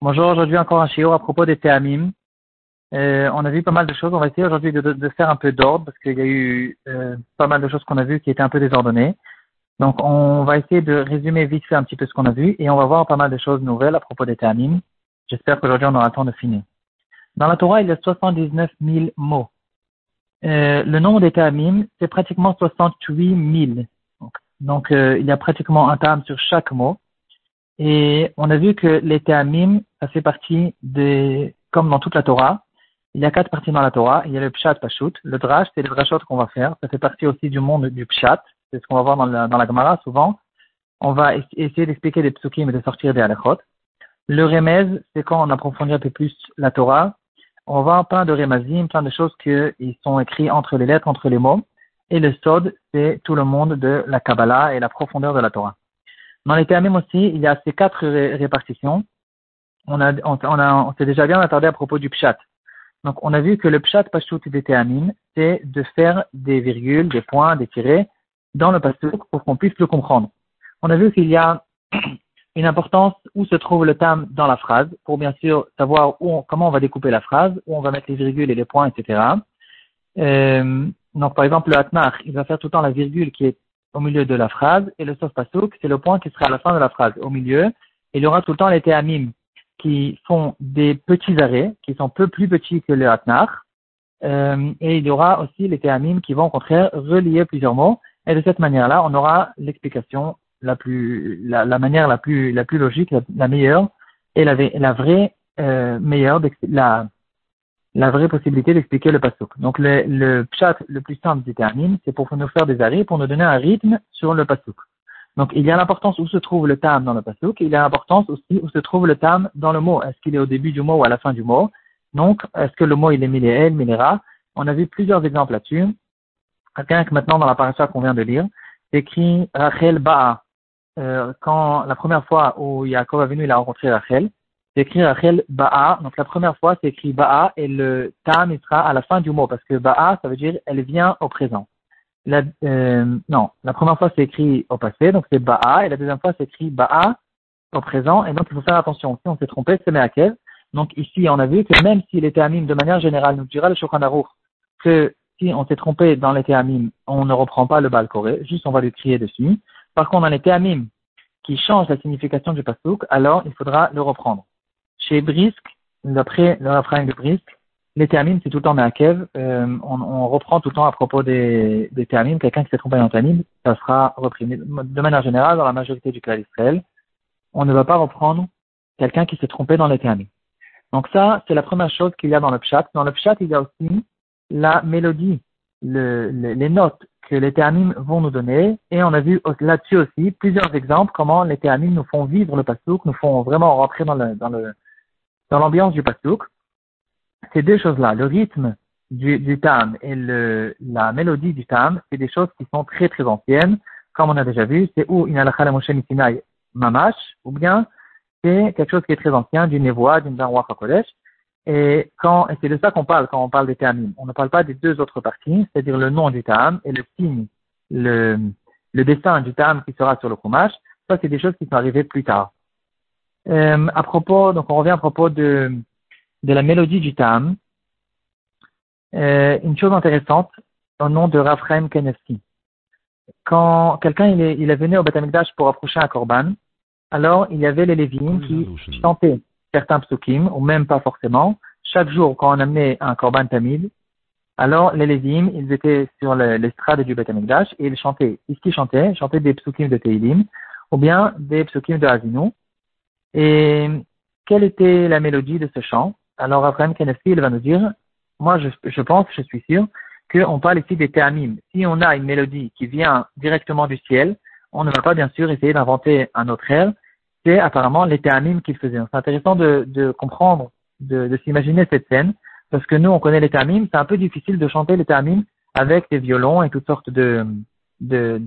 Bonjour, aujourd'hui encore un shiur à propos des Théamim. Euh, on a vu pas mal de choses. On va essayer aujourd'hui de, de, faire un peu d'ordre parce qu'il y a eu euh, pas mal de choses qu'on a vues qui étaient un peu désordonnées. Donc on va essayer de résumer vite fait un petit peu ce qu'on a vu et on va voir pas mal de choses nouvelles à propos des Théamim. J'espère qu'aujourd'hui on aura le temps de finir. Dans la Torah, il y a 79 000 mots. Euh, le nombre des Théamim, c'est pratiquement 68 000. Donc, euh, il y a pratiquement un terme sur chaque mot. Et on a vu que les Théamim, ça fait partie des, comme dans toute la Torah, il y a quatre parties dans la Torah. Il y a le Pshat Pashut. Le Drash, c'est le Drashot qu'on va faire. Ça fait partie aussi du monde du Pshat. C'est ce qu'on va voir dans la, dans la Gemara souvent. On va essayer d'expliquer des psukim et de sortir des halachot. Le Remez, c'est quand on approfondit un peu plus la Torah. On va plein de Remazim, plein de choses qui sont écrites entre les lettres, entre les mots. Et le Sod, c'est tout le monde de la Kabbalah et la profondeur de la Torah. Dans les Théamim aussi, il y a ces quatre répartitions. On, a, on, a, on s'est déjà bien attardé à propos du Pshat. Donc, on a vu que le Pshat Pashut des Théamim, c'est de faire des virgules, des points, des tirets dans le Pasuk pour qu'on puisse le comprendre. On a vu qu'il y a une importance où se trouve le tam dans la phrase, pour bien sûr savoir où comment on va découper la phrase, où on va mettre les virgules et les points, etc. Euh, donc, par exemple, le Atnar, il va faire tout le temps la virgule qui est au milieu de la phrase, et le sof pasuk, c'est le point qui sera à la fin de la phrase, au milieu. Il y aura tout le temps les théamim qui font des petits arrêts, qui sont peu plus petits que le Atnar. Euh, et il y aura aussi les théamim qui vont au contraire relier plusieurs mots. Et de cette manière-là, on aura l'explication la plus, la, la, manière la plus, la plus logique, la, la meilleure, et la, la vraie euh, meilleure, la, la vraie possibilité d'expliquer le pasuk. Donc le, le pshat le plus simple du termine, c'est pour nous faire des arrêts, pour nous donner un rythme sur le pasuk. Donc il y a l'importance où se trouve le tam dans le pasuk, il y a l'importance aussi où se trouve le tam dans le mot. Est-ce qu'il est au début du mot ou à la fin du mot? Donc est-ce que le mot il est miléel, miléra On a vu plusieurs exemples là-dessus. Rien que maintenant dans la paracha qu'on vient de lire, écrit Rachel Ba'a. Euh, quand la première fois où Yaakov a venu, il a rencontré Rachel, c'est écrit Rachel Ba'a. Donc la première fois, c'est écrit Ba'a et le tam il sera à la fin du mot parce que Ba'a, ça veut dire elle vient au présent. La, euh, non, la première fois c'est écrit au passé, donc c'est Ba'a, et la deuxième fois c'est écrit Ba'a au présent, et donc il faut faire attention. Si on s'est trompé, c'est Me'akev. Donc ici, on a vu que même s'il était amim de manière générale, nous dira le Shulchan que si on s'est trompé dans les théamim, on ne reprend pas le bal juste on va lui crier dessus. Par contre, dans les théamim qui changent la signification du pasuk, alors il faudra le reprendre. Chez Brisk, d'après le refrain de Brisk, les théamim, c'est tout le temps Meakev. Euh, on, reprend tout le temps à propos des, des théamim. Quelqu'un qui s'est trompé dans théamim, ça sera repris. De manière générale, dans la majorité du cas d'Israël, on ne va pas reprendre quelqu'un qui s'est trompé dans les théamim. Donc ça, c'est la première chose qu'il y a dans le pshat. Dans le pshat, il y a aussi la mélodie, le, les notes que les théamim vont nous donner. Et on a vu là-dessus aussi plusieurs exemples comment les théamim nous font vivre le pasouk, nous font vraiment rentrer le, dans le, dans l'ambiance du pasouk. Ces deux choses-là, le rythme du, tam et la mélodie du tam, c'est des choses qui sont très très anciennes. Comme on a déjà vu, c'est ou une halakha la mamash, ou bien c'est quelque chose qui est très ancien, d'une névoie, d'une danwa kodesh. Et et c'est de ça qu'on parle quand on parle des tamim. On ne parle pas des deux autres parties, c'est-à-dire le nom du tam et le signe, le, le dessin du tam qui sera sur le kumash. Ça, c'est des choses qui sont arrivées plus tard. Euh, à propos, donc on revient à propos de, de la mélodie du tam. Euh, une chose intéressante, au nom de Raphaël Kenevski. Quand quelqu'un il est, il est venu au Batamikdash pour approcher un korban, alors il y avait les Lévim qui chantaient certains psukim, ou même pas forcément. Chaque jour, quand on amenait un korban tamid, alors les Lévim, ils étaient sur l'estrade du Batamikdash et ils chantaient. Qu'est-ce qu'ils chantaient? Ils chantaient des psukim de Teilim, ou bien des psukim de Hazinu. Et quelle était la mélodie de ce chant? Alors Abraham Kenefsi, il va nous dire, moi je, je pense, je suis sûr, qu'on parle ici des théamim. Si on a une mélodie qui vient directement du ciel, on ne va pas bien sûr essayer d'inventer un autre air. C'est apparemment les théamim qu'il faisait. C'est intéressant de, de comprendre, de, de s'imaginer cette scène, parce que nous, on connaît les théamim. C'est un peu difficile de chanter les théamim avec des violons et toutes sortes de, de,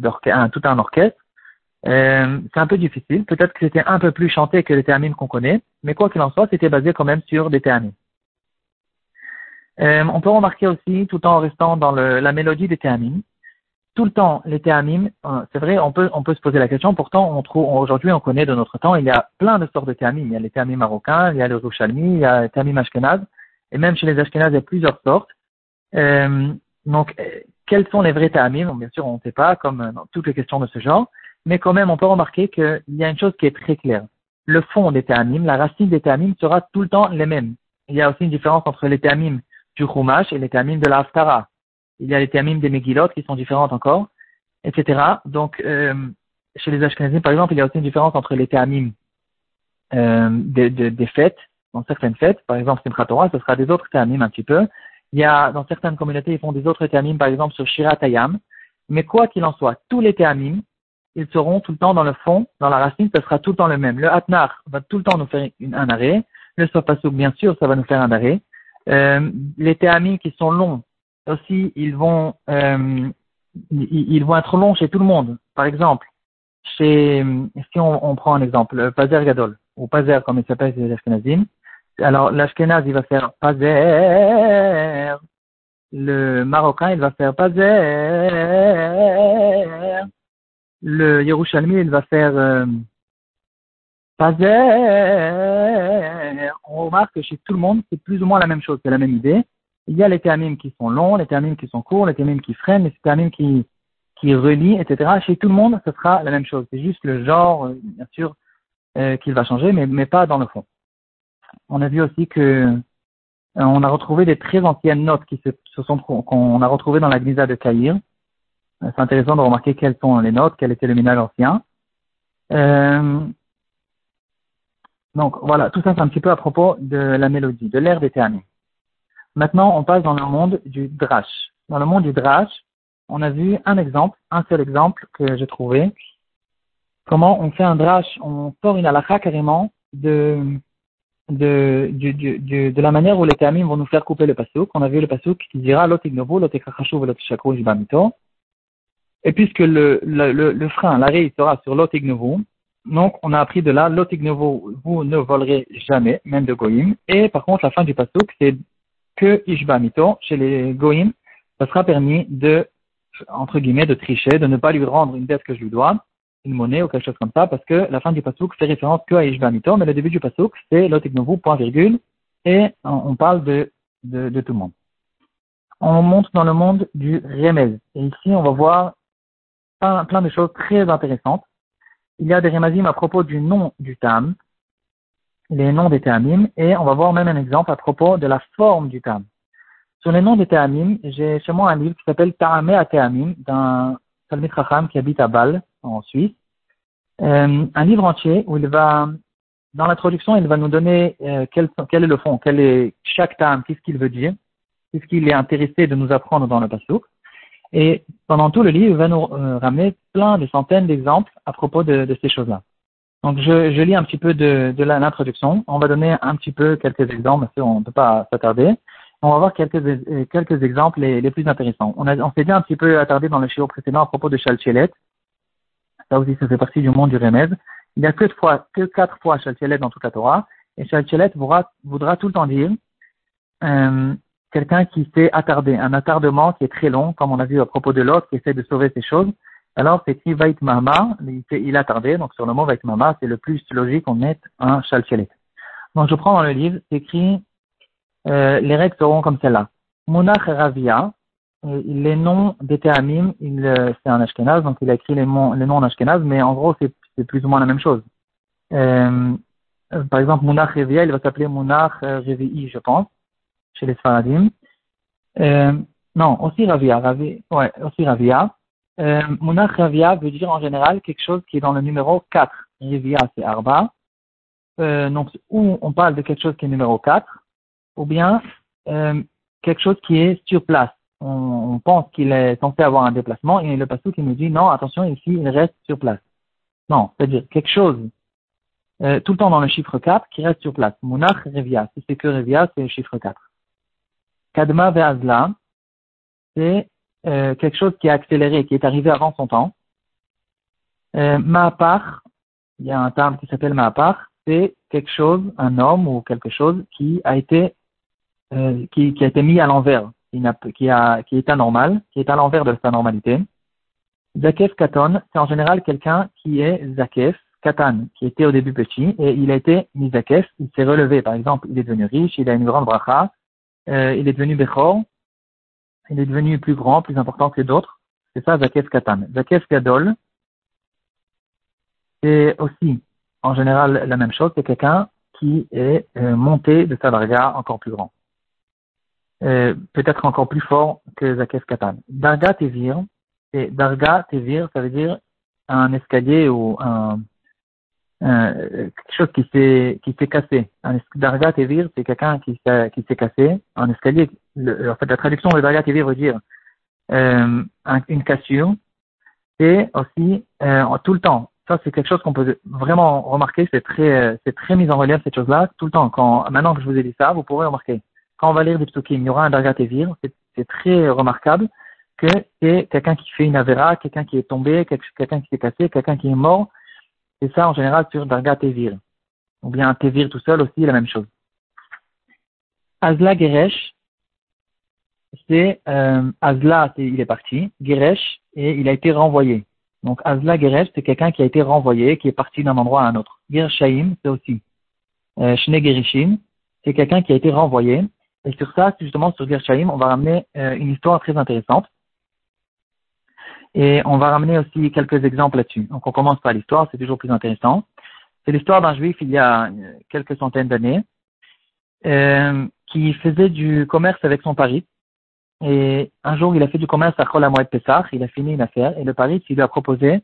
tout un orchestre. Euh, c'est un peu difficile. Peut-être que c'était un peu plus chanté que les théamim qu'on connaît, mais quoi qu'il en soit, c'était basé quand même sur des théamim. Euh, on peut remarquer aussi, tout en restant dans le, la mélodie des théamim, tout le temps, les théamim, euh, c'est vrai, on peut, on peut se poser la question, pourtant, on trouve, aujourd'hui, on connaît de notre temps, il y a plein de sortes de théamim. Il y a les théamim marocains, il y a le rouchalmi, il y a les théamim ashkenaz, et même chez les ashkenaz, il y a plusieurs sortes. Euh, donc, euh, quels sont les vrais théamim Bien sûr, on ne sait pas, comme dans toutes les questions de ce genre, mais quand même, on peut remarquer qu'il y a une chose qui est très claire. Le fond des théamim, la racine des théamim sera tout le temps les mêmes. Il y a aussi une différence entre les théamim du chumash et les théamim de la haftara il y a les théamim des Megillot qui sont différentes encore, etc. Donc, euh, chez les Ashkenazim, par exemple, il y a aussi une différence entre les théamim euh, des, des, fêtes, dans certaines fêtes, par exemple Simchat Torah, ce sera des autres théamim un petit peu. Il y a, dans certaines communautés, ils font des autres théamim, par exemple sur Shirat Hayam. Mais quoi qu'il en soit, tous les théamim, ils seront tout le temps dans le fond, dans la racine, ce sera tout le temps le même. Le Hatnar va tout le temps nous faire un arrêt. Le Sopasuk, bien sûr, ça va nous faire un arrêt. Euh, les théamim qui sont longs, aussi, ils vont, euh, ils, vont être longs chez tout le monde. Par exemple, chez, si on, on prend un exemple, Pazer Gadol, ou Pazer comme il s'appelle chez l'Ashkenazim, alors l'Ashkenaz, il va faire Pazer, le Marocain, il va faire Pazer, le Yerushalmi, il va faire euh. On remarque que chez tout le monde, c'est plus ou moins la même chose, c'est la même idée. Il y a les termines qui sont longs, les termines qui sont courts, les termines qui freinent, les termines qui, qui relient, etc. Chez tout le monde, ce sera la même chose. C'est juste le genre, euh, bien sûr, euh, qu'il va changer, mais, mais pas dans le fond. On a vu aussi que euh, on a retrouvé des très anciennes notes qui se sont qu'on a retrouvées dans la Gnisa de Caïr. C'est intéressant de remarquer quelles sont les notes, quel était le minage ancien. donc voilà, tout ça c'est un petit peu à propos de la mélodie, de l'air des termines. Maintenant, on passe dans le monde du drash. Dans le monde du drash, on a vu un exemple, un seul exemple que j'ai trouvé. Comment on fait un drash, on sort une halakha carrément de, de, de, de, de la manière où les termines vont nous faire couper le pasouk. On a vu le pasouk qui dira lotignovo, lotekrachashu, lotishakou, jibamito. Et puisque le, frein, l'arrêt, il sera sur lotignovo, donc on a appris de là, lotignovo, vous ne volerez jamais, même de goïm. Et par contre, la fin du pasouk, c'est que Ishba chez les Goïm, ça sera permis de, entre guillemets, de tricher, de ne pas lui rendre une dette que je lui dois, une monnaie ou quelque chose comme ça, parce que la fin du Pasuk fait référence que à Ishba mais le début du Pasuk, c'est Lotiknovu, point virgule, et on parle de, de, de, tout le monde. On monte dans le monde du Remez. Et ici, on va voir plein, de choses très intéressantes. Il y a des Remazim à propos du nom du Tam, les noms des Théamim et on va voir même un exemple à propos de la forme du Tam. Sur les noms des Théamim, j'ai chez moi un livre qui s'appelle Ta'amé à Théamim d'un Salmit Racham qui habite à Bâle, en Suisse. Euh, un livre entier où il va, dans l'introduction, il va nous donner euh, quel, quel, est le fond, quel est chaque Tam, qu'est-ce qu'il veut dire, qu'est-ce qu'il est intéressé de nous apprendre dans le Passouk. Et pendant tout le livre, il va nous euh, ramener plein de centaines d'exemples à propos de, de ces choses-là. Donc, je, je, lis un petit peu de, de l'introduction. On va donner un petit peu quelques exemples, parce qu'on ne peut pas s'attarder. On va voir quelques, quelques exemples les, plus intéressants. On, on s'est bien un petit peu attardé dans le chiot précédent à propos de Chalchelet. Ça aussi, ça fait partie du monde du remède. Il n'y a que, fois, que quatre fois Chalchelet dans toute la Torah. Et Chalchelet voudra, voudra tout le temps dire euh, quelqu'un qui s'est attardé, un attardement qui est très long, comme on a vu à propos de l'autre qui essaie de sauver ses choses. Alors, c'est écrit Vait Mama, il a tardé, donc sur le mot Vait Mama, c'est le plus logique, on met un Shalchelet. Donc, je prends dans le livre, c'est écrit, euh, les règles seront comme celle-là. Monach Ravia, les noms des Théamim, euh, c'est un Ashkenaz, donc il a écrit les, noms, les noms en Ashkenaz, mais en gros, c'est plus ou moins la même chose. Euh, par exemple, Monach Ravia, il va s'appeler Monach Revi'i, je pense, chez les Sfaradim. Euh, non, aussi Ravia, Ravia, ouais, aussi Ravia. Euh, Munach Ravia veut dire en général quelque chose qui est dans le numéro 4. Ravia, c'est Arba. Euh, donc, ou on parle de quelque chose qui est numéro 4, ou bien euh, quelque chose qui est sur place. On, pense qu'il est censé avoir un déplacement et le passou qui nous dit non, attention, ici, il reste sur place. Non, c'est-à-dire quelque chose tout le temps dans le chiffre 4 qui reste sur place. Munach Revia, si c'est que Revia, c'est le chiffre 4. Kadma Ve'azla, c'est euh, quelque chose qui a accéléré, qui est arrivé avant son temps. Euh, Ma'apar, il y a un terme qui s'appelle Ma'apar, c'est quelque chose, un homme ou quelque chose qui a été, euh, qui, qui, a été mis à l'envers, qui, qui, a, qui est anormal, qui est à l'envers de sa normalité. Zakef Katon, c'est en général quelqu'un qui est Zakef, Katan, qui était au début petit, et il a été Mizakef, il s'est relevé. Par exemple, il est devenu riche, il a une grande bracha, euh, il est devenu Bechor, il est devenu plus grand, plus important que d'autres. C'est ça, Zakef Katan. Zakef Gadol, c'est aussi, en général, la même chose, c'est quelqu'un qui est euh, monté de sa darga encore plus grand. Euh, peut-être encore plus fort que Zakef Katan. Darga Tevir, c'est Darga Tevir, ça veut dire un escalier ou un, quelque chose qui s'est qui s'est cassé. Un Darga Tevir, c'est quelqu'un qui qui s'est cassé. Un escalier, en fait, la traduction de Darga Tevir veut dire euh, une cassure. Et aussi euh, tout le temps. Ça, c'est quelque chose qu'on peut vraiment remarquer. C'est très c'est très mis en relief cette chose-là tout le temps. Quand maintenant que je vous ai dit ça, vous pourrez remarquer. Quand on va lire des psukim, il y aura un Darga Tevir. C'est très remarquable que c'est quelqu'un qui fait une avera, quelqu'un qui est tombé, quelqu'un qui s'est cassé, quelqu'un qui est mort c'est ça en général sur Darga Tevir. Ou bien Tevir tout seul aussi, la même chose. Azla Geresh, c'est euh, Azla, il est parti, Geresh, et il a été renvoyé. Donc Azla Geresh, c'est quelqu'un qui a été renvoyé, qui est parti d'un endroit à un autre. Gershaim, c'est aussi. Euh, Shne Gerishim, c'est quelqu'un qui a été renvoyé. Et sur ça, justement sur Gershaim, on va ramener euh, une histoire très intéressante. Et on va ramener aussi quelques exemples là-dessus. Donc on commence par l'histoire, c'est toujours plus intéressant. C'est l'histoire d'un juif il y a euh, quelques centaines d'années euh, qui faisait du commerce avec son pari. Et un jour, il a fait du commerce à de Pessah, il a fini une affaire, et le pari, il lui a proposé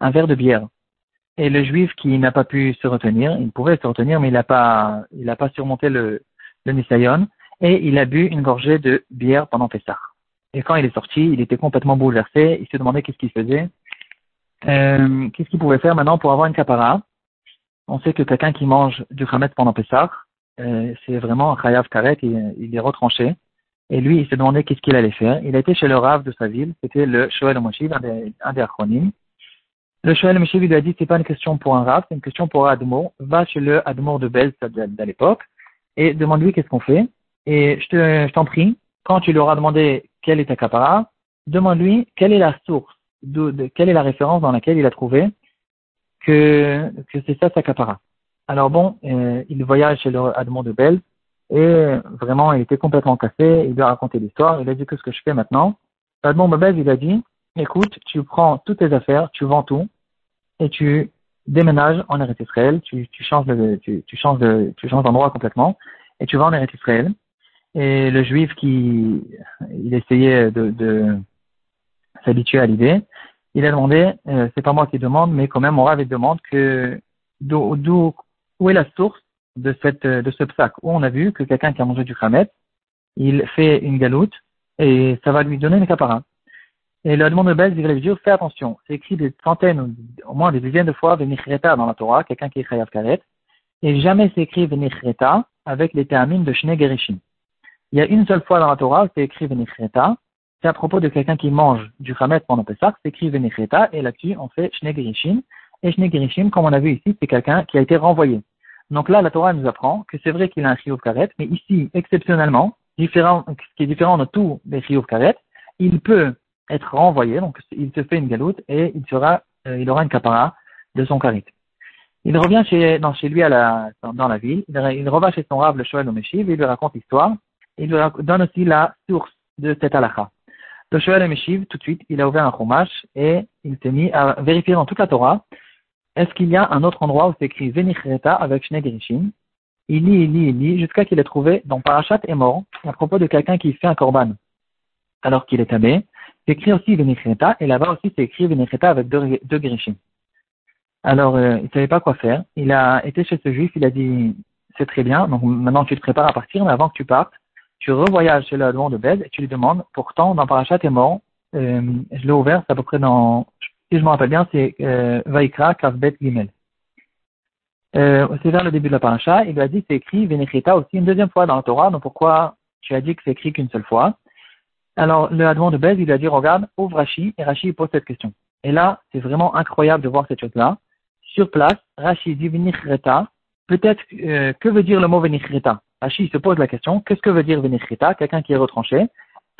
un verre de bière. Et le juif qui n'a pas pu se retenir, il pourrait se retenir, mais il n'a pas, il n'a pas surmonté le, le et il a bu une gorgée de bière pendant Pessah. Et quand il est sorti, il était complètement bouleversé. Il se demandait qu'est-ce qu'il faisait. Euh, qu'est-ce qu'il pouvait faire maintenant pour avoir une capara On sait que quelqu'un qui mange du khamet pendant Pessah, euh, c'est vraiment un chayav karet, il, est retranché. Et lui, il se demandait qu'est-ce qu'il allait faire. Il a été chez le Rav de sa ville, c'était le Shoel Moshiv, un des, un acronymes. Le Shoel Moshiv lui a dit, c'est pas une question pour un Rav, c'est une question pour un Admour. Va chez le Admour de Belz à l'époque et demande-lui qu'est-ce qu'on fait. Et je t'en prie, quand tu lui auras demandé quel est ta capara, demande-lui quelle est la source, quelle est la référence dans laquelle il a trouvé que, que c'est ça sa capara. Alors bon, euh, il voyage chez le Admon de Belle et vraiment il était complètement cassé, il lui a raconté l'histoire, il a dit que ce que je fais maintenant? Admon de il a dit, écoute, tu prends toutes tes affaires, tu vends tout et tu déménages en Eretz Israël, tu, changes de, tu, tu changes de, tu changes d'endroit complètement et tu vas en Eretz Israël et le juif qui il essayait de, de s'habituer à l'idée, il a demandé, euh, c'est pas moi qui demande, mais quand même mon rave demande que d'où où est la source de cette de ce psaque où on a vu que quelqu'un qui a mangé du khamet, il fait une galoute et ça va lui donner une capara. Et le demande de base, il va lui dire, fais attention, c'est écrit des centaines, au moins des dizaines de fois, Venichreta dans la Torah, quelqu'un qui est chayav karet, et jamais c'est écrit Venichreta avec les termines de Shne Gerishim. Il y a une seule fois dans la Torah, c'est écrit Venichreta. C'est à propos de quelqu'un qui mange du Hamet pendant Pessah, c'est écrit Venichreta, et là-dessus, on fait Shnegirishim. Et Shnegirishim, comme on a vu ici, c'est quelqu'un qui a été renvoyé. Donc là, la Torah nous apprend que c'est vrai qu'il a un Chiyuv Karet, mais ici, exceptionnellement, différent, ce qui est différent de tous les Chiyuv Karet, il peut être renvoyé, donc il se fait une galoute et il sera, euh, il aura une capara de son karit. Il revient chez, non, chez lui à la, dans, la ville, il, il revient chez son rave, le Shoel Omeshiv, et il lui raconte l'histoire, il donne aussi la source de cette halakha. Le Meshiv, tout de suite, il a ouvert un chumash et il s'est mis à vérifier dans toute la Torah est-ce qu'il y a un autre endroit où c'est écrit Venichreta avec Shnei Il lit, il lit, il lit, jusqu'à qu'il ait trouvé dans Parashat est mort à propos de quelqu'un qui fait un korban alors qu'il est tamé. C'est écrit aussi Venichreta et là-bas aussi c'est écrit Venichreta avec deux, deux Alors, euh, il ne savait pas quoi faire. Il a été chez ce juif, il a dit, c'est très bien, donc maintenant tu te prépares à partir, mais avant que tu partes, tu revoyages chez le de Bed et tu lui demandes, pourtant, dans Parachat est mort, euh, je l'ai ouvert, c'est à peu près dans, si je me rappelle bien, c'est euh, Vaikra Kavbet Gimel. Euh, c'est vers le début de la paracha, il lui a dit c'est écrit Venechita aussi une deuxième fois dans la Torah, donc pourquoi tu as dit que c'est écrit qu'une seule fois? Alors le Admon de Bez, il lui a dit regarde, ouvre Rashi, et Rashi pose cette question. Et là, c'est vraiment incroyable de voir cette chose-là. Sur place, Rashi dit Venichreta, peut-être, euh, que veut dire le mot Venichreta Rashi se pose la question, qu'est-ce que veut dire Venichrita Quelqu'un qui est retranché?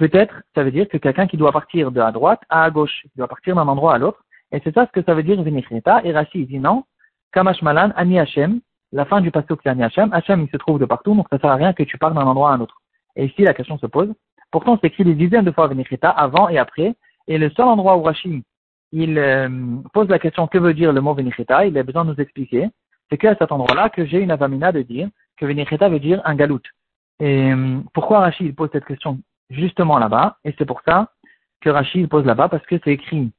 peut-être ça veut dire que quelqu'un qui doit partir de à droite à à gauche, qui doit partir d'un endroit à l'autre, et c'est ça ce que ça veut dire Venicheta, et Rashi dit non, Kamash Malan, Ani Hashem, la fin du passage c'est Ani Hashem, Hashem il se trouve de partout, donc ça sert à rien que tu partes d'un endroit à un autre. Et ici la question se pose, pourtant c'est écrit des dizaines de fois Venicheta avant et après, et le seul endroit où Rashi il euh, pose la question que veut dire le mot Venicheta, il a besoin de nous expliquer, c'est qu'à cet endroit-là que j'ai une avamina de dire que Venicheta veut dire un galout. Et euh, pourquoi Rashi pose cette question justement là-bas? Et c'est pour ça que Rashi pose là-bas parce que c'est écrit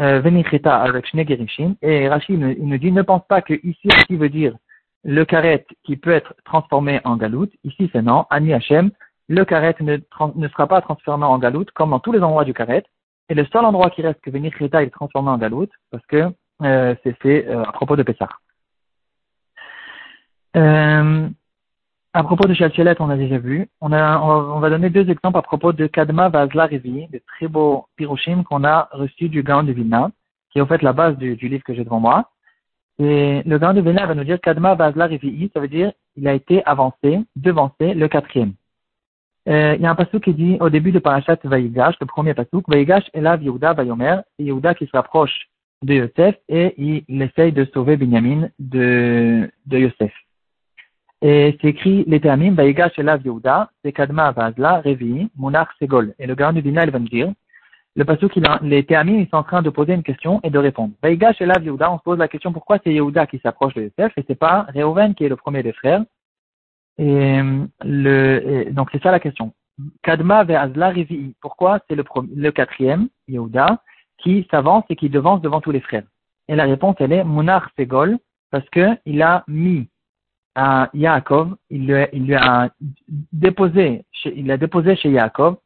euh, Venicheta avec Shnegerishim et Rashi il nous dit ne pense pas que ici qui veut dire le karet qui peut être transformé en galout. Ici c'est non, Ani Hashem, le karet ne, ne, sera pas transformé en galout comme dans tous les endroits du karet. Et le seul endroit qui reste que Venicheta est transformé en galout parce que euh, c'est euh, à propos de Pessah. Euh, à propos de Shalchelet, on a déjà vu. On, a, on, va, donner deux exemples à propos de Kadma Vazla Revi, de très beaux piroshim qu'on a reçus du Gaon de Vilna, qui est en fait la base du, livre que j'ai devant moi. Et le Gaon de Vilna va nous dire Kadma Vazla Revi, ça veut dire il a été avancé, devancé, le quatrième. Euh, il y a un passage qui dit au début de Parashat Vayigash, le premier passage, Vayigash Elav Yehuda Vayomer, Yehuda qui se rapproche de Yosef et il essaye de sauver Binyamin de, de Yosef. Et c'est écrit les termines, Vaïga Shelav Yehuda, c'est Kadma Vazla, Revi, Monarch Segol. Et le grand du Bina, il va nous dire, le passage qu'il a, les termines, ils sont en train de poser une question et de répondre. Vaïga Shelav Yehuda, on se pose la question pourquoi c'est Yehuda qui s'approche de Yosef et c'est pas Reuven qui est le premier des frères. Et, le, donc c'est ça la question. Kadma Vazla, Revi, pourquoi c'est le, quatrième, Yehuda, qui s'avance et qui devance devant tous les frères? Et la réponse, elle est Monarch Segol, parce que il a mis à Yaakov, il lui, a, il lui a déposé, chez, il a déposé chez Yaakov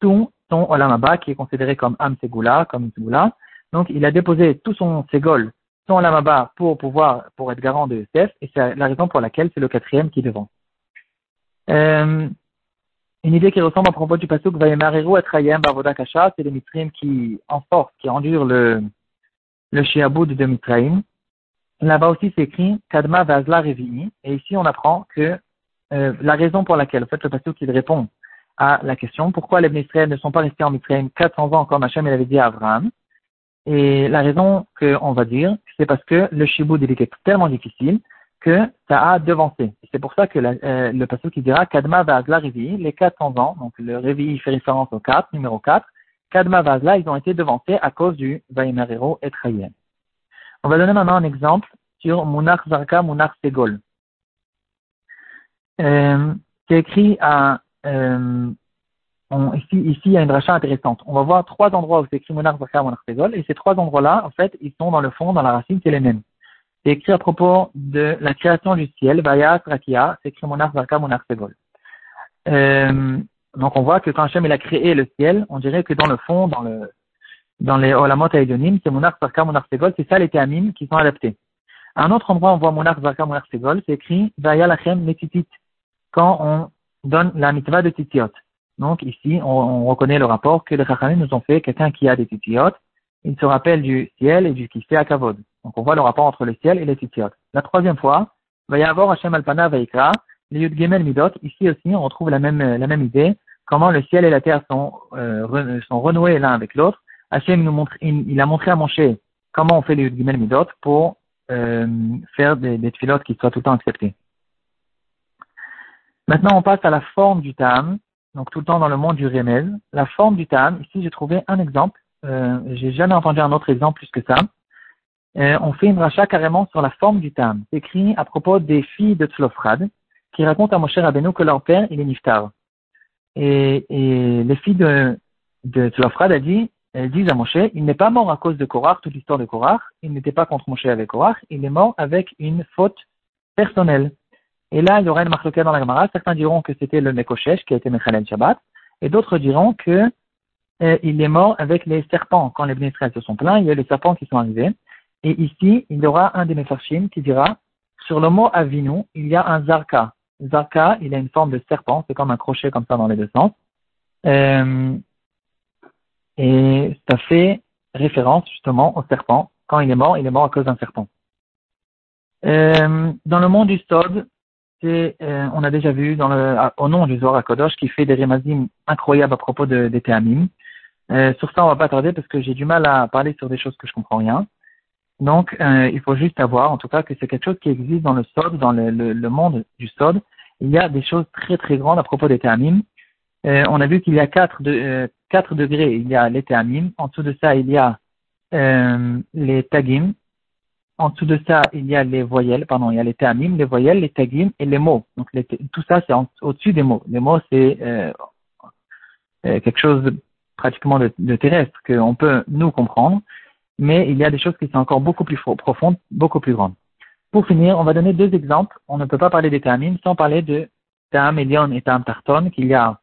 tout son Olamaba qui est considéré comme Am Segula, comme Segula. Donc, il a déposé tout son Segol, son Olamaba pour pouvoir, pour être garant de Yosef, et c'est la raison pour laquelle c'est le quatrième qui devant. Euh, une idée qui ressemble à propos du pasuk Vayemareru Etrayem Bavoda Kasha, c'est les Mitrim qui, en force, qui endurent le, le Shiaboud de Mitraim. Là-bas aussi, c'est écrit Kadma Vazla Revi'i. Et ici, on apprend que euh, la raison pour laquelle, en fait, le pasteur qui répond à la question, pourquoi les Israël ne sont pas restés en Mitzrayim 400 ans comme Hachem avait dit à Abraham. Et la raison qu'on va dire, c'est parce que le Shiboud il était tellement difficile que ça a devancé. C'est pour ça que euh, le pasteur qui dira Kadma Vazla Revi'i, les 400 ans, donc le Revi'i fait référence au 4, numéro 4, Kadma Vazla, ils ont été devancés à cause du Vaimerero et Trayem. On va donner maintenant un exemple sur Munach Zarka, Munach Segol. Euh, c'est écrit à, euh, ici, ici, il y a une rachat intéressante. On va voir trois endroits où c'est écrit Munach Zarka, Munach Segol, et ces trois endroits-là, en fait, ils sont dans le fond, dans la racine, c'est les mêmes. C'est écrit à propos de la création du ciel, Vaya Rakia, c'est écrit Munach Zarka, Munach Segol. Euh, donc on voit que quand Hachem il a créé le ciel, on dirait que dans le fond, dans le dans les Olamot c'est Monarch Zarka, Monarch Segol, c'est ça les Théamim qui sont adaptés. À un autre endroit, on voit Monarch Zarka, Monarch Segol, c'est écrit Vaya Lachem Metitit, quand on donne la mitzvah de Titiot. Donc ici, on, reconnaît le rapport que les Chachamim nous ont fait, quelqu'un qui a des Titiot, il se rappelle du ciel et du fait à Kavod. Donc on voit le rapport entre le ciel et les Titiot. La troisième fois, va y avoir Hashem Alpana Vaikra, les Yud Gemel Midot, ici aussi on retrouve la même, la même idée, comment le ciel et la terre sont, euh, sont renoués l'un avec l'autre, Hachem nous montre, il, a montré à Moshe comment on fait les Gimel Midot pour euh, faire des, des qui soient tout le temps acceptés. Maintenant, on passe à la forme du Tam, donc tout le temps dans le monde du Remez. La forme du Tam, ici j'ai trouvé un exemple, euh, j'ai jamais entendu un autre exemple plus que ça. Euh, on fait une rachat carrément sur la forme du Tam. Écrit à propos des filles de Tlofrad, qui racontent à Moshe Rabbeinu que leur père, il est Niftar. Et, et les filles de, de Tlofrad a dit, elles disent à Moshe, il n'est pas mort à cause de Korach, toute l'histoire de Korach, il n'était pas contre Moshe avec Korach, il est mort avec une faute personnelle. Et là, il y aura une marque dans la Gemara. Certains diront que c'était le Mekoshesh qui a été Mechalel Shabbat, et d'autres diront que euh, il est mort avec les serpents. Quand les bénéficiaires se sont plaints, il y a les serpents qui sont arrivés. Et ici, il y aura un des Mefarshim qui dira, sur le mot Avinu, il y a un Zarka. Zarka, il a une forme de serpent, c'est comme un crochet comme ça dans les deux sens. Euh, et ça fait référence justement au serpent. Quand il est mort, il est mort à cause d'un serpent. Euh, dans le monde du c'est, euh, on a déjà vu dans le, au nom du Zohar Kodosh qui fait des remazim incroyables à propos de, des théamim. Euh, sur ça, on va pas tarder parce que j'ai du mal à parler sur des choses que je comprends rien. Donc, euh, il faut juste savoir, en tout cas, que c'est quelque chose qui existe dans le Sod, dans le, le, monde du Sod. Il y a des choses très très grandes à propos des théamim. Euh, on a vu qu'il y a quatre, de, euh, degrés. Il y a les théamim. En dessous de ça, il y a les tagim. En dessous de ça, il y a les voyelles, pardon, il y a les théamim, les voyelles, les tagim et les mots. Donc tout ça, c'est au-dessus des mots. Les mots, c'est euh, euh, quelque chose pratiquement de, de terrestre qu'on peut nous comprendre, mais il y a des choses qui sont encore beaucoup plus profondes, beaucoup plus grandes. Pour finir, on va donner deux exemples. On ne peut pas parler des théamim sans parler de Ta'am Elion et Ta'am Tarton qu'il y a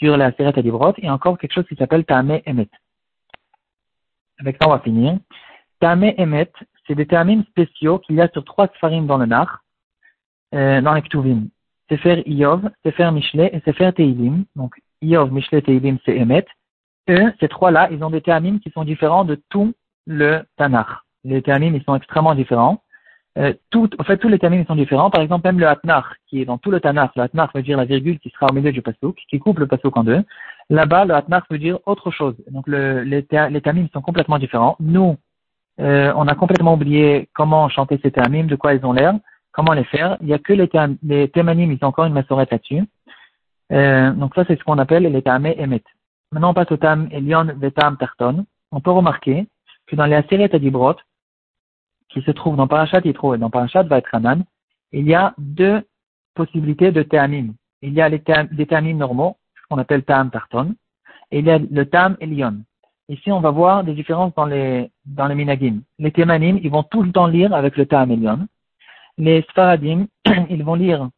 sur la Seret Adibrot et encore quelque chose qui s'appelle Ta'am Emet. Avec ça, on va finir. Ta'am Emet, c'est des termines spéciaux qu'il y a sur trois sfarim dans le Nar, euh, dans les Ktuvim. Sefer Iov, Sefer Mishle et Sefer Teilim. Donc, Iov, Mishle, Teilim, c'est Emet. Eux, ces trois-là, ils ont des termines qui sont différents de tout le Tanakh. Les termines, ils sont extrêmement différents. Euh, tout, en fait, tous les termines sont différents. Par exemple, même le Hatnar, qui est dans tout le Tanakh, le Hatnar veut dire la virgule qui sera au milieu du Pasuk, qui coupe le Pasuk en deux. Là-bas, le Hatnar veut dire autre chose. Donc, le, les, les termines sont complètement différents. Nous, euh, on a complètement oublié comment chanter ces termines, de quoi ils ont l'air, comment les faire. Il n'y a que les, les thémanim, ils ont encore une massorette là-dessus. Euh, donc ça, c'est ce qu'on appelle les tamé emet. Maintenant, on passe au tam elion vetam tarton. On peut remarquer que dans les aseret adibrot, qui se trouvent dans Parashat Yitro et dans Parashat Vaitranan, il y a deux possibilités de théamim. Il y a les, théamim normaux, ce qu'on appelle tam tarton, et il y a le tam elion. Ici, on va voir des différences dans les, dans les minagim. Les thémanim, ils vont tout le temps lire avec le ta'amelion. Les sfaradim, ils vont lire,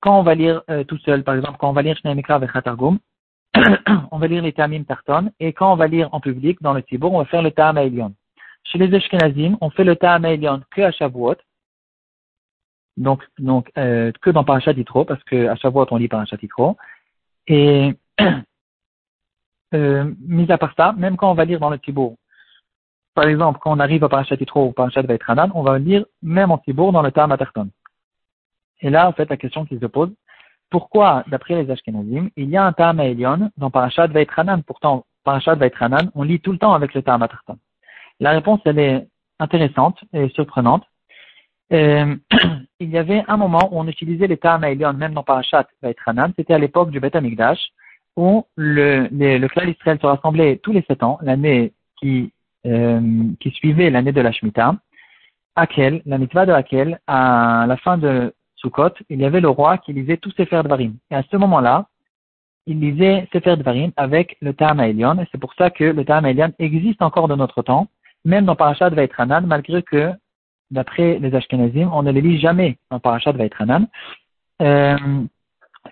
quand on va lire euh, tout seul, par exemple, quand on va lire Shnei Mikra Vechatargum, on va lire les ta'amim tarton, et quand on va lire en public, dans le tibour, on va faire le ta'am Chez les Ashkenazim, on fait le ta'am que à Shavuot, donc, donc euh, que dans Parashat Yitro, parce que à Shavuot, on lit Parashat Yitro. Et euh, mis à part ça, même quand on va lire dans le Tibour, par exemple, quand on arrive à Parashat Yitro ou Parashat Vaitranan, on va lire même en Tibour dans le Tam Atarton. Et là, en fait, la question qui se pose, pourquoi, d'après les Ashkenazim, il y a un Elion dans Parashat Vaitranan Pourtant, Parashat Vaitranan, on lit tout le temps avec le Tam Atarton. La réponse, elle est intéressante et surprenante. Euh, il y avait un moment où on utilisait les Elion, même dans Parashat Vaitranan, c'était à l'époque du Beth Amikdash, où le, clan Israël se rassemblait tous les sept ans, l'année qui, euh, qui suivait l'année de la Shemitah. Akel, la mitzvah de Akel, à la fin de Sukkot, il y avait le roi qui lisait tous ses fers de varim. Et à ce moment-là, il lisait Sefer Dvarim avec le Ta'am et c'est pour ça que le Ta'am existe encore de notre temps, même dans Parashat Vaitranan, malgré que, d'après les Ashkenazim, on ne les lit jamais dans Parashat Vaitranan. Euh,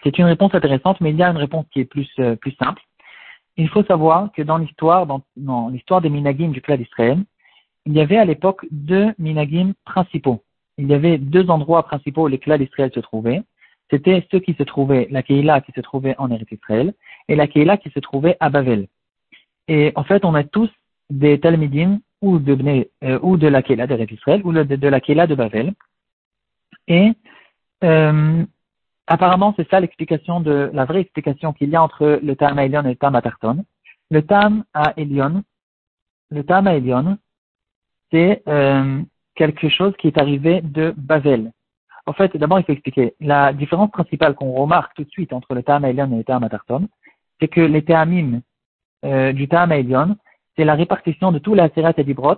c'est une réponse intéressante, mais il y a une réponse qui est plus, euh, plus simple. Il faut savoir que dans l'histoire, dans, l'histoire des minagim du clan d'Israël, il y avait à l'époque deux minagim principaux. Il y avait deux endroits principaux où les clans d'Israël se trouvaient. C'était ceux qui se trouvaient, la Keïla qui se trouvait en Eretz Israël et la Keïla qui se trouvait à Bavel. Et en fait, on a tous des Talmidim ou de, euh, ou de la Keïla d'Eretz Israël ou de, de la Keïla de Bavel. Et euh, Apparemment, c'est ça l'explication de la vraie explication qu'il y a entre le Tam à et le Tam à. Le Tam à le Tam à c'est euh, quelque chose qui est arrivé de Bavel. En fait, d'abord, il faut expliquer. La différence principale qu'on remarque tout de suite entre le Tam à et le Tam à c'est que les Tamim euh, du Tam à c'est la répartition de les Aseret et Dibrot.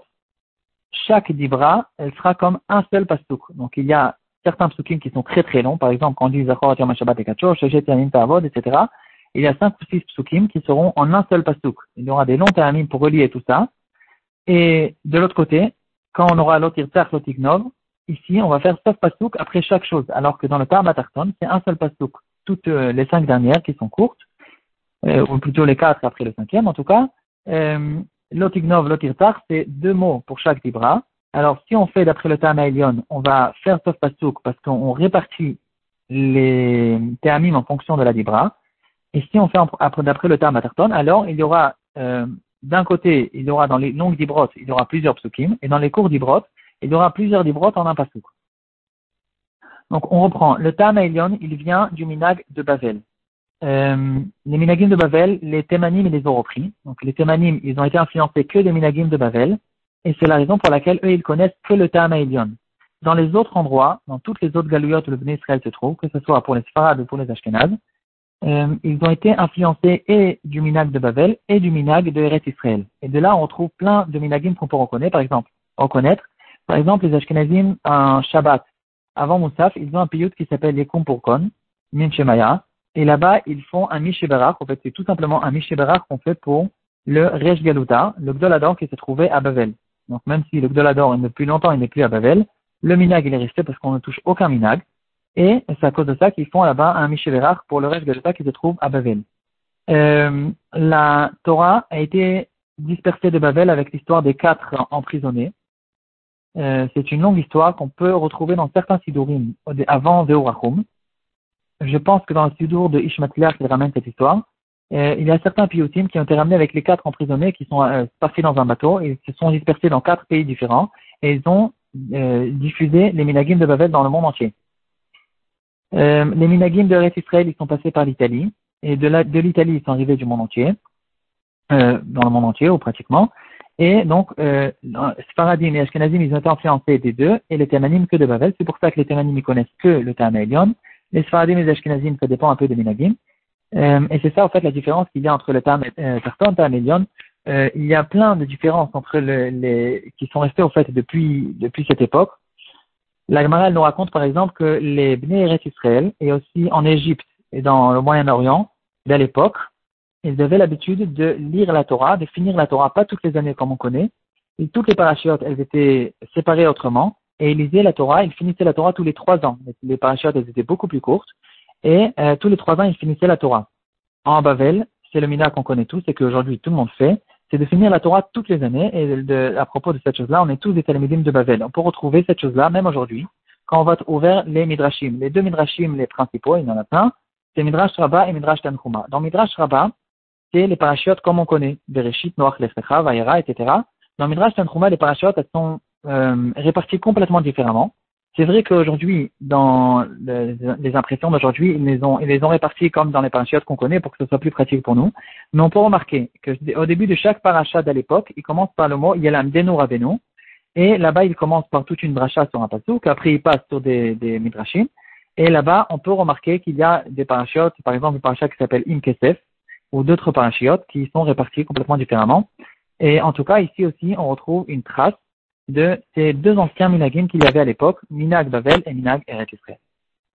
Chaque Dibra, elle sera comme un seul pastouk. Donc, il y a certains psukim qui sont très très longs, par exemple quand on dit Zachor Yom Shabbat et Kachosh, Tavod, etc. Il y a cinq ou six psukim qui seront en un seul pasuk. Il y aura des longs ta'amim pour relier tout ça. Et de l'autre côté, quand on aura l'otir tzach, l'otignov, ici on va faire sauf pasuk après chaque chose, alors que dans le Tarma c'est un seul pasuk. Toutes euh, les cinq dernières qui sont courtes, euh, ou plutôt les quatre après le cinquième en tout cas. Euh, l'otignov, l'otir c'est deux mots pour chaque dibra. Alors, si on fait d'après le Tama on va faire sauf Pasuk parce qu'on répartit les Théamim en fonction de la Dibra. Et si on fait d'après le Tama Tarton, alors il y aura, euh, d'un côté, il y aura dans les longues Dibrot, il y aura plusieurs Psukim, et dans les courts Dibrot, il y aura plusieurs Dibrot en un Pasuk. Donc on reprend. Le Tam il vient du Minag de Bavel. Euh, les Minagim de Bavel, les Thémanim, ils les ont repris. Donc les Thémanim, ils ont été influencés que des Minagim de Bavel. Et c'est la raison pour laquelle eux, ils connaissent que le Tam Dans les autres endroits, dans toutes les autres galouillottes où le Bnei Israël se trouve, que ce soit pour les Sfarad ou pour les Ashkenaz, euh, ils ont été influencés et du Minag de Bavel et du Minag de Eretz Israël. Et de là, on trouve plein de Minagim qu'on peut reconnaître, par exemple, reconnaître. Par exemple, les Ashkenazim, un Shabbat, avant Moussaf, ils ont un piyut qui s'appelle les Kumpurkon, Min Shemaya, et là-bas, ils font un Mishébarach. En fait, c'est tout simplement un Mishébarach qu'on fait pour le Resh Galuta, le Gdolador qui se trouvait à Bavel. Donc, même si le Gdolador, depuis longtemps, il n'est plus à Bavel, le Minag, il est resté parce qu'on ne touche aucun Minag. Et c'est à cause de ça qu'ils font là-bas un Mishébarach pour le Resh Galuta qui se trouve à Bavel. Euh, la Torah a été dispersée de Bavel avec l'histoire des quatre emprisonnés. Euh, c'est une longue histoire qu'on peut retrouver dans certains Sidurim avant Veurachum je pense que dans le Sudour de Ishmatliar qui ramène cette histoire, euh, il y a certains piotim qui ont été ramenés avec les quatre emprisonnés qui sont euh, partis dans un bateau et se sont dispersés dans quatre pays différents et ils ont euh, diffusé les minagim de Babel dans le monde entier. les minagim de Ret Israël, ils sont passés par l'Italie et de l'Italie, ils sont arrivés du monde entier, dans le monde entier ou pratiquement. Et donc, euh, et Ashkenazim, ils ont été influencés des deux, et les Thémanim que de Babel. C'est pour ça que les Thémanim, ils connaissent que le Théma les Sfaradim et les Ashkenazim, ça dépend un peu des Minagim. Euh, et c'est ça, en fait, la différence qu'il y a entre le Tam euh, Tarton et le Tam euh, il y a plein de différences entre les, qui sont restées, en fait, depuis, depuis cette époque. La Gemara, nous raconte, par exemple, que les Bnei Eretz Israël, et aussi en Égypte et dans le Moyen-Orient, dès l'époque, ils avaient l'habitude de lire la Torah, de finir la Torah, pas toutes les années comme on connaît. Et toutes les parachutes, elles étaient séparées autrement et il lisait la Torah, il finissait la Torah tous les trois ans. Les parachutes, étaient beaucoup plus courtes, et euh, tous les trois ans, il finissait la Torah. En Bavel, c'est le mina qu'on connaît tous et qu'aujourd'hui tout le monde fait, c'est de finir la Torah toutes les années, et à propos de cette chose-là, on est tous des talmidim de Bavel. On peut retrouver cette chose-là, même aujourd'hui, quand on va ouvrir les midrashim. Les deux midrashim, les principaux, il y en a plein, c'est Midrash Rabbah et Midrash Tanchuma. Dans Midrash Rabbah, c'est les parachutes comme on connaît, Bereshit, Noach, Lefecha, Vayera, etc. Dans Midrash Tanchuma, les parachutes, elles sont euh, répartis complètement différemment. C'est vrai qu'aujourd'hui, dans les, impressions d'aujourd'hui, ils les ont, ils les ont répartis comme dans les parachutes qu'on connaît pour que ce soit plus pratique pour nous. Mais on peut remarquer qu'au début de chaque parachat à l'époque, il commence par le mot Yelam Denu Rabenu. Et là-bas, il commence par toute une bracha sur un pasouk. Après, il passe sur des, des midrashim. Et là-bas, on peut remarquer qu'il y a des parachutes, par exemple, un parachat qui s'appelle Imkesef, ou d'autres parachutes qui sont répartis complètement différemment. Et en tout cas, ici aussi, on retrouve une trace de ces deux anciens minagim qu'il y avait à l'époque, Minag Bavel et Minag Eret Israël.